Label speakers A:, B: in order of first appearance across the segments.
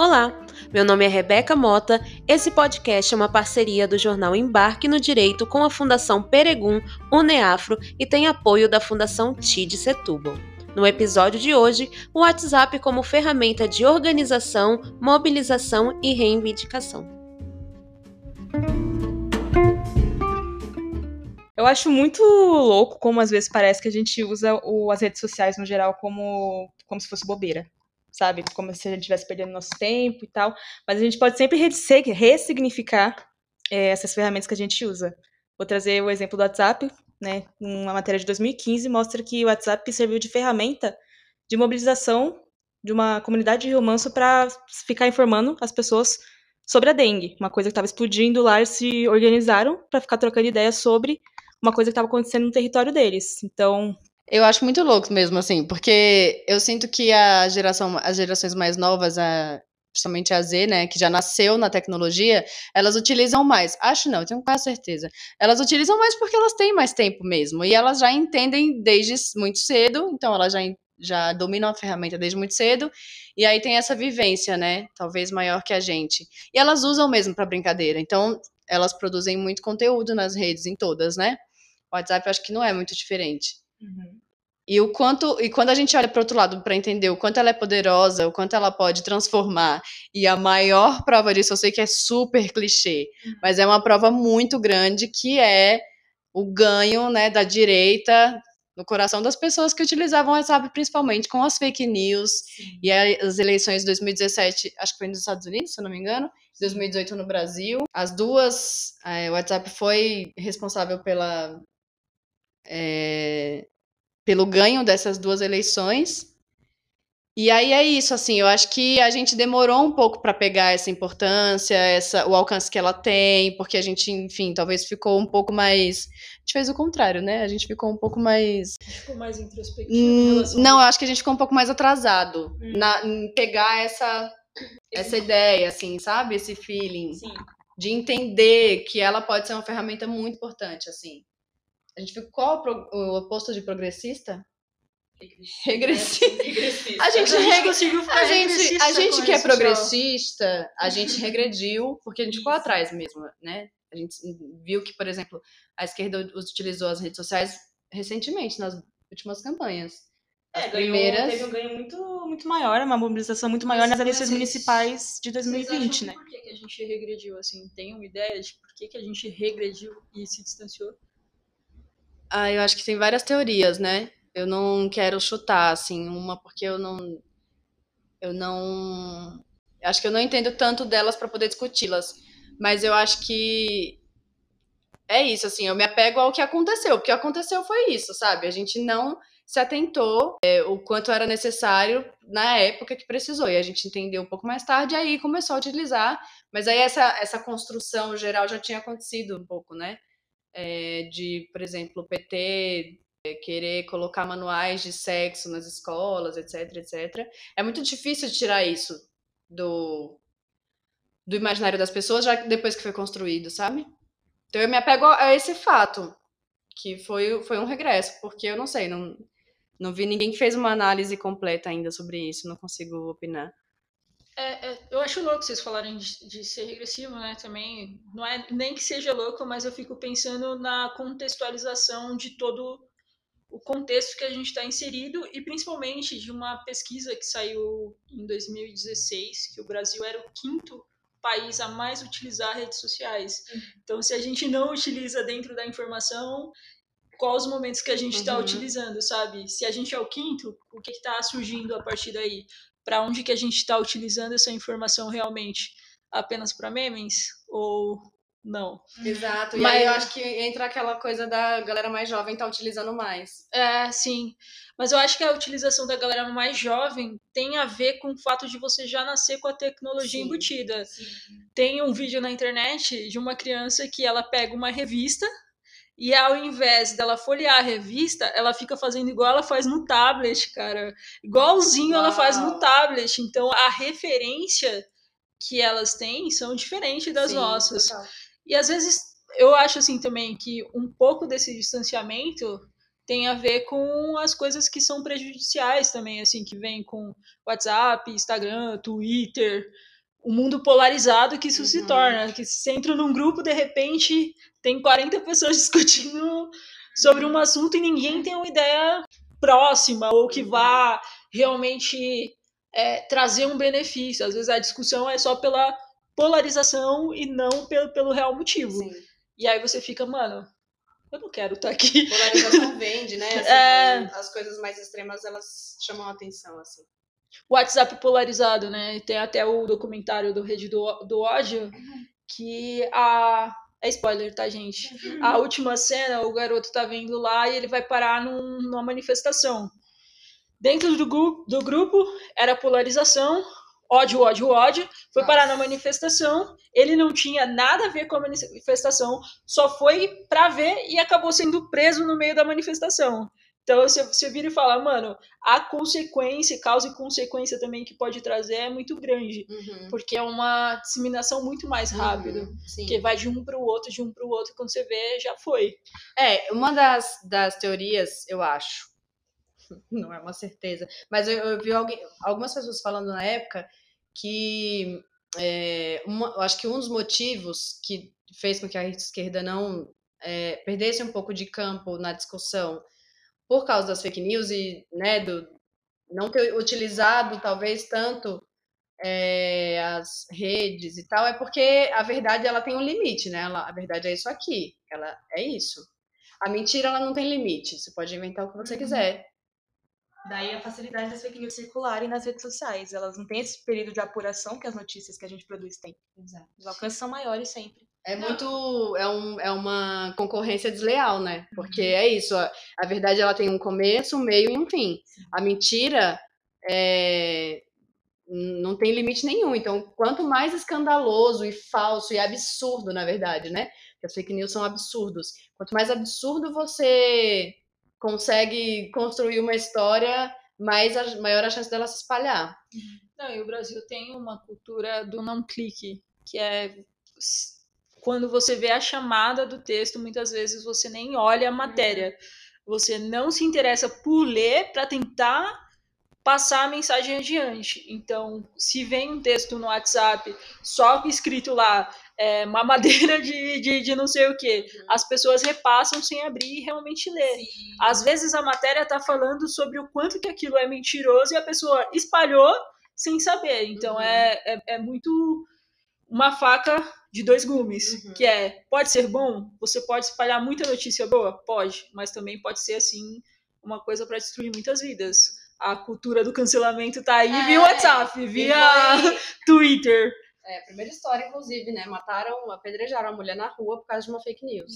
A: Olá, meu nome é Rebeca Mota. Esse podcast é uma parceria do jornal Embarque no Direito com a Fundação Peregum, Uneafro e tem apoio da Fundação TID Setúbal. No episódio de hoje, o WhatsApp como ferramenta de organização, mobilização e reivindicação.
B: Eu acho muito louco como às vezes parece que a gente usa o, as redes sociais no geral como, como se fosse bobeira sabe? Como se a gente estivesse perdendo nosso tempo e tal. Mas a gente pode sempre ressignificar é, essas ferramentas que a gente usa. Vou trazer o exemplo do WhatsApp, né? Uma matéria de 2015 mostra que o WhatsApp serviu de ferramenta de mobilização de uma comunidade de Rio para ficar informando as pessoas sobre a dengue, uma coisa que estava explodindo lá, eles se organizaram para ficar trocando ideias sobre uma coisa que estava acontecendo no território deles. Então,
C: eu acho muito louco mesmo, assim, porque eu sinto que a geração, as gerações mais novas, a, principalmente a Z, né, que já nasceu na tecnologia, elas utilizam mais. Acho não, tenho quase certeza. Elas utilizam mais porque elas têm mais tempo mesmo. E elas já entendem desde muito cedo, então elas já, já dominam a ferramenta desde muito cedo. E aí tem essa vivência, né, talvez maior que a gente. E elas usam mesmo para brincadeira. Então elas produzem muito conteúdo nas redes, em todas, né? O WhatsApp acho que não é muito diferente. Uhum. E o quanto e quando a gente olha para o outro lado para entender o quanto ela é poderosa, o quanto ela pode transformar, e a maior prova disso, eu sei que é super clichê, uhum. mas é uma prova muito grande que é o ganho, né, da direita no coração das pessoas que utilizavam o WhatsApp, principalmente com as fake news e as eleições de 2017, acho que foi nos Estados Unidos, se eu não me engano, 2018 no Brasil. As duas, é, o WhatsApp foi responsável pela é, pelo ganho dessas duas eleições. E aí é isso, assim, eu acho que a gente demorou um pouco para pegar essa importância, essa, o alcance que ela tem, porque a gente, enfim, talvez ficou um pouco mais. A gente fez o contrário, né? A gente ficou um pouco mais.
D: Ficou mais introspectivo. Hum,
C: não, eu acho que a gente ficou um pouco mais atrasado hum. na, em pegar essa, essa ideia, assim, sabe? Esse feeling. Sim. De entender que ela pode ser uma ferramenta muito importante, assim. A gente viu qual o oposto de progressista?
D: Regressista. regressista.
C: A gente, conseguiu ficar a gente, a gente que é progressista, a gente regrediu porque a gente ficou atrás mesmo, né? A gente viu que, por exemplo, a esquerda utilizou as redes sociais recentemente nas últimas campanhas.
D: As é, primeiras ganhou, teve um ganho muito, muito maior, uma mobilização muito maior nas eleições municipais de 2020, né?
B: Por que, que a gente regrediu assim? Tem uma ideia de por que, que a gente regrediu e se distanciou?
C: Ah, eu acho que tem várias teorias, né? Eu não quero chutar, assim, uma porque eu não. Eu não. Acho que eu não entendo tanto delas para poder discuti-las. Mas eu acho que. É isso, assim, eu me apego ao que aconteceu. O que aconteceu foi isso, sabe? A gente não se atentou é, o quanto era necessário na época que precisou. E a gente entendeu um pouco mais tarde, aí começou a utilizar. Mas aí essa, essa construção geral já tinha acontecido um pouco, né? É, de, por exemplo, o PT é, querer colocar manuais de sexo nas escolas, etc, etc. É muito difícil tirar isso do, do imaginário das pessoas já depois que foi construído, sabe? Então eu me apego a esse fato, que foi, foi um regresso, porque eu não sei, não, não vi ninguém que fez uma análise completa ainda sobre isso, não consigo opinar.
D: É, é, eu acho louco vocês falarem de, de, ser regressivo, né? Também não é nem que seja louco, mas eu fico pensando na contextualização de todo o contexto que a gente está inserido e principalmente de uma pesquisa que saiu em 2016 que o Brasil era o quinto país a mais utilizar redes sociais. Uhum. Então, se a gente não utiliza dentro da informação, quais os momentos que a gente está uhum. utilizando, sabe? Se a gente é o quinto, o que está surgindo a partir daí? Para onde que a gente está utilizando essa informação realmente? Apenas para memes ou não?
C: Exato. E Mas, aí eu acho que entra aquela coisa da galera mais jovem tá utilizando mais.
D: É, sim. Mas eu acho que a utilização da galera mais jovem tem a ver com o fato de você já nascer com a tecnologia sim, embutida. Sim. Tem um vídeo na internet de uma criança que ela pega uma revista e ao invés dela folhear a revista, ela fica fazendo igual ela faz no tablet, cara. Igualzinho Uau. ela faz no tablet. Então a referência que elas têm são diferentes das Sim, nossas. Total. E às vezes eu acho assim também que um pouco desse distanciamento tem a ver com as coisas que são prejudiciais também, assim, que vem com WhatsApp, Instagram, Twitter, o mundo polarizado que isso se
C: Uhum.
D: torna, que você entra num grupo, de repente, tem 40 pessoas discutindo sobre um assunto e ninguém tem uma ideia próxima ou que vá realmente é, trazer um benefício. Às vezes a discussão é só pela polarização e não pelo, pelo real motivo.
A: Sim.
D: E aí você fica, mano, eu não quero estar aqui.
C: Polarização vende, né? Assim,
D: É.
C: As coisas mais extremas, elas chamam a atenção, assim.
D: WhatsApp polarizado, né? Tem até o documentário do Rede do, do Ódio, que a. É spoiler, tá, gente? A última cena, o garoto tá vendo lá e ele vai parar num- numa manifestação. Dentro do, gru- do grupo era polarização, ódio, ódio, ódio. Foi parar na manifestação. Ele não tinha nada a ver com a manifestação, só foi pra ver e acabou sendo preso no meio da manifestação. Então você, você vira e fala, mano, a consequência, causa e consequência também que pode trazer é muito grande.
C: Uhum.
D: Porque é uma disseminação muito mais rápida.
C: Uhum.
D: Porque vai de um para o outro, de um para o outro, quando você vê, já foi.
C: É, uma das, das teorias, eu acho, não é uma certeza, mas eu, eu vi alguém, algumas pessoas falando na época que é, uma- eu acho que um dos motivos que fez com que a esquerda não é, perdesse um pouco de campo na discussão por causa das fake news e né, do não ter utilizado talvez tanto é, as redes e tal, é porque a verdade ela tem um limite, né? Ela, a verdade é isso aqui, ela é isso. A mentira ela não tem limite, você pode inventar o que você quiser.
B: Daí a facilidade das fake news circularem nas redes sociais. Elas não têm esse período de apuração que as notícias que a gente produz têm. Os alcances são maiores sempre.
C: É muito. É, um, é uma concorrência desleal, né? Porque é isso. A, a verdade ela tem um começo, um meio e um fim. A mentira é, não tem limite nenhum. Então, quanto mais escandaloso e falso e absurdo, na verdade, né? Porque as fake news são absurdos. Quanto mais absurdo você consegue construir uma história, mais a, maior a chance dela se espalhar.
D: Não, e o Brasil tem uma cultura do não clique, que é quando você vê a chamada do texto, muitas vezes você nem olha a matéria. Você não se interessa por ler para tentar passar a mensagem adiante. Então, se vem um texto no WhatsApp só escrito lá, é, mamadeira de, de, de não sei o que, as pessoas repassam sem abrir e realmente ler. Às vezes a matéria está falando sobre o quanto que aquilo é mentiroso e a pessoa espalhou sem saber. Então
C: Uhum.
D: é, é, é muito uma faca de dois gumes,
C: Uhum.
D: que é, pode ser bom, você pode espalhar muita notícia boa? Pode, mas também pode ser, assim, uma coisa para destruir muitas vidas. A cultura do cancelamento tá aí via
C: É,
D: WhatsApp, via Twitter.
C: É, primeira história, inclusive, né? Mataram, apedrejaram a mulher na rua por causa de uma fake news.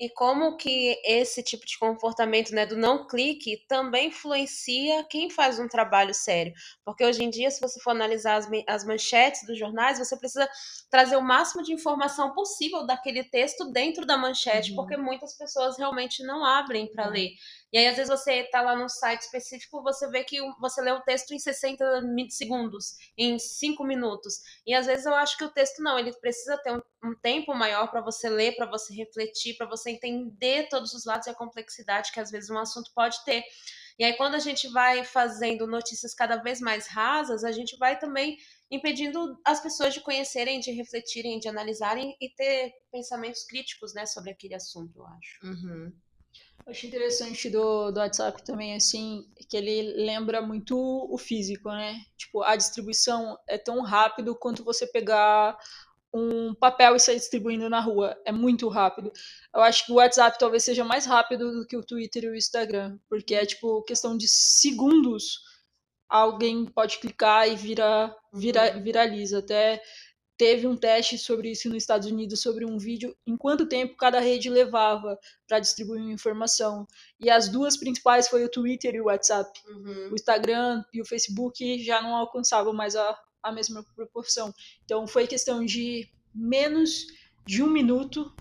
A: E como que esse tipo de comportamento, né, do não clique, também influencia quem faz um trabalho sério. Porque hoje em dia, se você for analisar as, as manchetes dos jornais, você precisa trazer o máximo de informação possível daquele texto dentro da manchete,
D: Uhum.
A: porque muitas pessoas realmente não abrem para
C: Uhum.
A: ler. E aí, às vezes, você tá lá num site específico, você vê que você lê o texto em 60 mi- segundos, em 5 minutos. E às vezes eu acho que o texto não, ele precisa ter um, um tempo maior para você ler, para você refletir, para você entender todos os lados e a complexidade que às vezes um assunto pode ter. E aí, quando a gente vai fazendo notícias cada vez mais rasas, a gente vai também impedindo as pessoas de conhecerem, de refletirem, de analisarem e ter pensamentos críticos, né, sobre aquele assunto, eu acho.
C: Uhum.
D: Eu Acho interessante do, do WhatsApp também, assim, que ele lembra muito o físico, né? Tipo, a distribuição é tão rápido quanto você pegar um papel e sair distribuindo na rua. É muito rápido. Eu acho que o WhatsApp talvez seja mais rápido do que o Twitter e o Instagram, porque é, tipo, questão de segundos alguém pode clicar e vira, vira, viraliza. Até teve um teste sobre isso nos Estados Unidos, sobre um vídeo, em quanto tempo cada rede levava para distribuir uma informação. E as duas principais foi o Twitter e o WhatsApp.
C: Uhum.
D: O Instagram e o Facebook já não alcançavam mais a, a mesma proporção. Então foi questão de menos de um minuto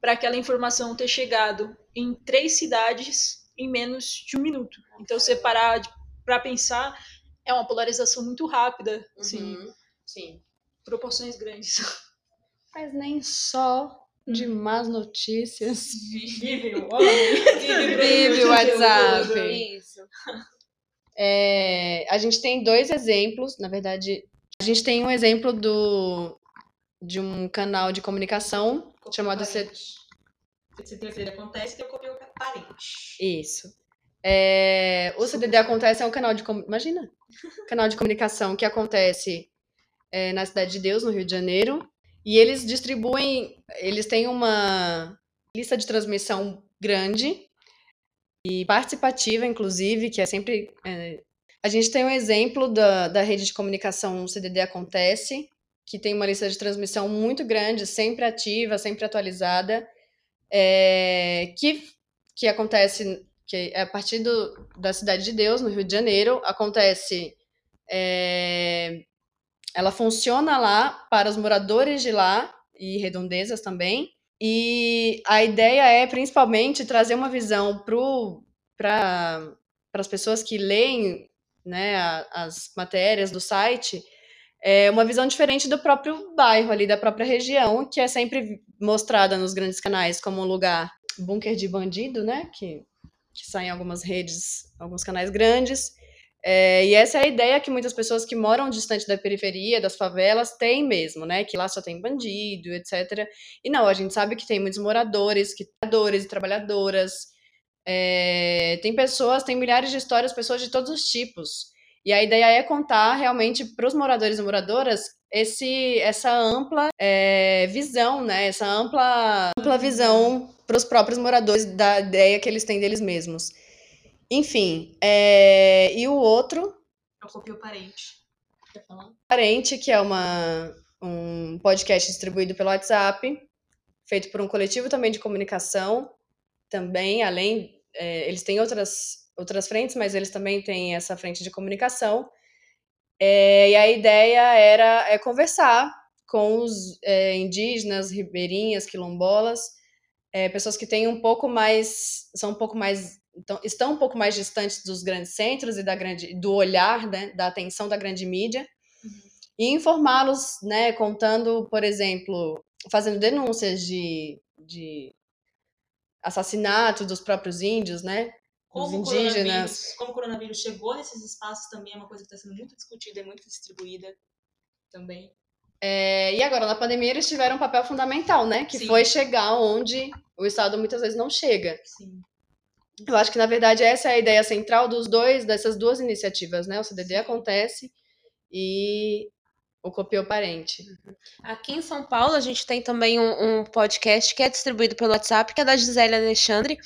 D: para aquela informação ter chegado em três cidades em menos de um minuto. Então, você parar para pensar, é uma polarização muito rápida, assim,
C: Uhum. Sim.
D: proporções grandes.
C: Mas nem só de más notícias.
D: Vive o homem.
C: Vive o WhatsApp.
A: Isso.
C: É, a gente tem dois exemplos, na verdade, a gente tem um exemplo do, de um canal de comunicação chamado C-
D: Se tem CD acontece, o copio parente.
C: Isso. É, o CDD Acontece é um canal de. Imagina! Canal de comunicação que acontece é, na Cidade de Deus, no Rio de Janeiro. E eles distribuem. Eles têm uma lista de transmissão grande e participativa, inclusive, que é sempre. é, a gente tem um exemplo da, da rede de comunicação CDD Acontece, que tem uma lista de transmissão muito grande, sempre ativa, sempre atualizada, é, que, que acontece que é a partir do, da Cidade de Deus, no Rio de Janeiro, acontece. é, ela funciona lá para os moradores de lá e redondezas também. E a ideia é principalmente trazer uma visão para as pessoas que leem né, a- as matérias do site, é uma visão diferente do próprio bairro ali, da própria região, que é sempre mostrada nos grandes canais como um lugar bunker de bandido, né? Que, que sai em algumas redes, alguns canais grandes. É, e essa é a ideia que muitas pessoas que moram distante da periferia, das favelas, têm mesmo, né? Que lá só tem bandido, etc. E não, a gente sabe que tem muitos moradores, que trabalhadores e trabalhadoras. É, tem pessoas, tem milhares de histórias, pessoas de todos os tipos. E a ideia é contar realmente para os moradores e moradoras esse, essa ampla é, visão, né? Essa ampla, ampla visão para os próprios moradores da ideia que eles têm deles mesmos. Enfim, é, e o outro,
D: É o copio parente. Quer falar?
C: Parente, que é uma, um podcast distribuído pelo WhatsApp, feito por um coletivo também de comunicação, também, além, é, eles têm outras, outras frentes, mas eles também têm essa frente de comunicação. É, e a ideia era é conversar com os é, indígenas, ribeirinhas, quilombolas, é, pessoas que têm um pouco mais, são um pouco mais, então, estão um pouco mais distantes dos grandes centros e da grande, do olhar, né, da atenção da grande mídia, e informá-los, né, contando, por exemplo, fazendo denúncias de, de assassinato dos próprios índios, né,
E: Como
C: dos
E: o,
C: indígenas.
E: como o coronavírus chegou nesses espaços também é uma coisa que está sendo muito discutida e muito distribuída também.
C: É, e agora, na pandemia, eles tiveram um papel fundamental, né, que
E: Sim.
C: foi chegar onde o Estado muitas vezes não chega.
E: Sim.
C: Eu acho que, na verdade, essa é a ideia central dos dois, dessas duas iniciativas, né, o CDD Acontece e o Copiou Parente.
A: Aqui em São Paulo, a gente tem também um, um podcast que é distribuído pelo WhatsApp, que é da Gisele Alexandre,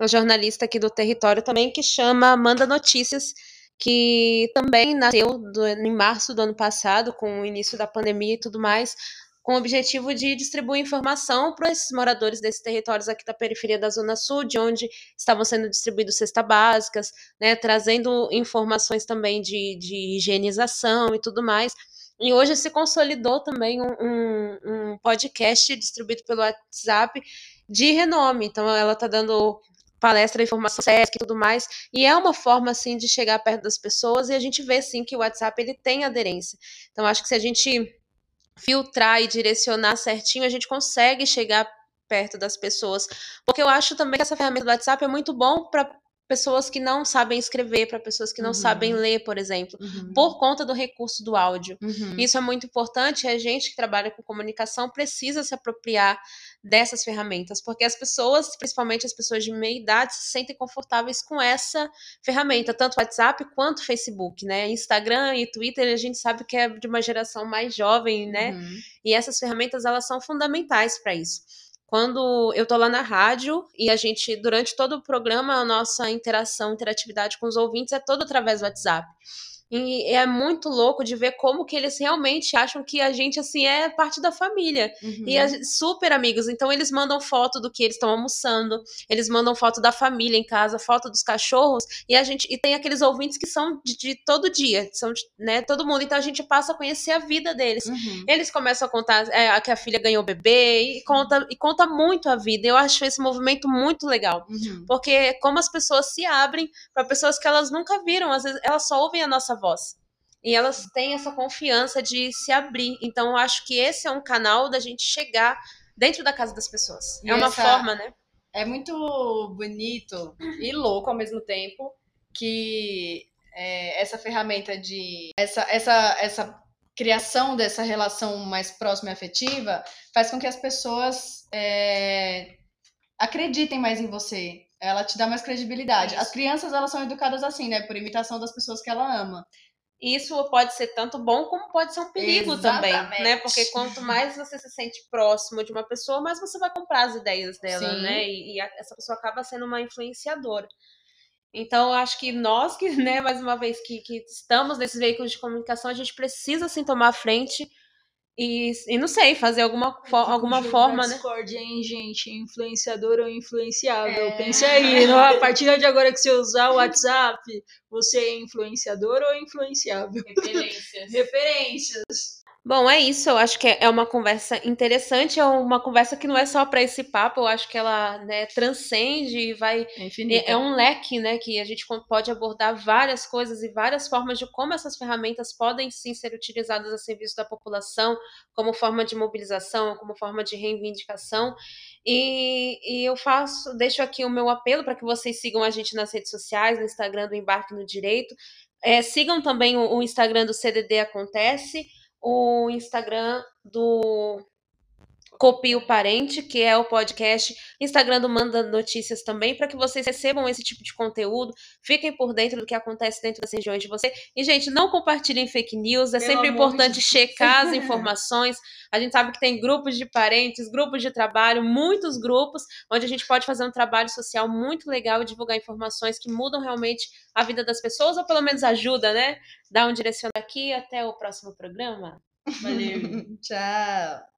A: uma jornalista aqui do território também, que chama Manda Notícias, que também nasceu do- em março do ano passado, com o início da pandemia e tudo mais, com o objetivo de distribuir informação para esses moradores desses territórios aqui da periferia da Zona Sul, de onde estavam sendo distribuídos cestas básicas, né, trazendo informações também de, de higienização e tudo mais. E hoje se consolidou também um, um- um podcast distribuído pelo WhatsApp de renome. Então ela está dando palestra, informação, SESC e tudo mais. E é uma forma, assim, de chegar perto das pessoas e a gente vê, sim, que o WhatsApp ele tem aderência. Então acho que se a gente filtrar e direcionar certinho, a gente consegue chegar perto das pessoas. Porque eu acho também que essa ferramenta do WhatsApp é muito bom para pessoas que não sabem escrever, para pessoas que não
C: Uhum.
A: sabem ler, por exemplo, por conta do recurso do áudio.
C: Uhum.
A: Isso é muito importante. e A gente que trabalha com comunicação precisa se apropriar dessas ferramentas, porque as pessoas, principalmente as pessoas de meia idade, se sentem confortáveis com essa ferramenta, tanto WhatsApp quanto Facebook, né? Instagram e Twitter, a gente sabe que é de uma geração mais jovem, né?
C: Uhum.
A: E essas ferramentas elas são fundamentais para isso. Quando eu tô lá na rádio e a gente, durante todo o programa, a nossa interação, interatividade com os ouvintes é toda através do WhatsApp. E é muito louco de ver como que eles realmente acham que a gente, assim, é parte da família.
C: Uhum.
A: E a super amigos. Então eles mandam foto do que eles estão almoçando, eles mandam foto da família em casa, foto dos cachorros, e a gente e tem aqueles ouvintes que são de, de todo dia, são de, né, todo mundo. Então a gente passa a conhecer a vida deles.
C: Uhum.
A: Eles começam a contar é, que a filha ganhou bebê e conta, e conta muito a vida. Eu acho esse movimento muito legal.
C: Uhum.
A: Porque como as pessoas se abrem para pessoas que elas nunca viram, às vezes elas só ouvem a nossa voz. E elas têm essa confiança de se abrir. Então, eu acho que esse é um canal da gente chegar dentro da casa das pessoas.
C: E
A: é uma forma, né?
C: É muito bonito e louco ao mesmo tempo que é, essa ferramenta de. Essa, essa, essa criação dessa relação mais próxima e afetiva faz com que as pessoas é, acreditem mais em você. Ela te dá mais credibilidade.
A: Isso.
C: As crianças, elas são educadas assim, né? Por imitação das pessoas que ela ama.
A: Isso pode ser tanto bom como pode ser um perigo também,
C: Exatamente.
A: né? Porque quanto mais você se sente próximo de uma pessoa, mais você vai comprar as ideias dela,
C: Sim.
A: né? E, e a- essa pessoa acaba sendo uma influenciadora. Então, eu acho que nós que, né, mais uma vez, que, que estamos nesses veículos de comunicação, a gente precisa, assim, tomar a frente e, e não sei, fazer alguma, fo- alguma forma, né?
D: Discord, hein, gente? Influenciador ou influenciável?
C: É.
D: Pense aí, não? a partir de agora que você usar o WhatsApp, você é influenciador ou influenciável?
C: Referências.
D: Referências.
A: Bom, é isso. Eu acho que é uma conversa interessante, é uma conversa que não é só para esse papo, eu acho que ela né, transcende e vai
C: É infinita.
A: É, é um leque, né, que a gente pode abordar várias coisas e várias formas de como essas ferramentas podem sim ser utilizadas a serviço da população, como forma de mobilização, como forma de reivindicação. E, e eu faço, deixo aqui o meu apelo para que vocês sigam a gente nas redes sociais, no Instagram do Embarque no Direito. É, sigam também o, o Instagram do CDD Acontece, o Instagram do Copio Parente, que é o podcast, Instagram do Manda Notícias também, para que vocês recebam esse tipo de conteúdo, fiquem por dentro do que acontece dentro das regiões de você. E, gente, não compartilhem fake news, é
D: Pelo
A: sempre
D: de
A: importante
D: Deus.
A: checar as informações. A gente sabe que tem grupos de parentes, grupos de trabalho, muitos grupos, onde a gente pode fazer um trabalho social muito legal e divulgar informações que mudam realmente a vida das pessoas, ou pelo menos ajuda, né? Dá um direcionamento aqui. Até o próximo programa.
D: Valeu.
C: Tchau.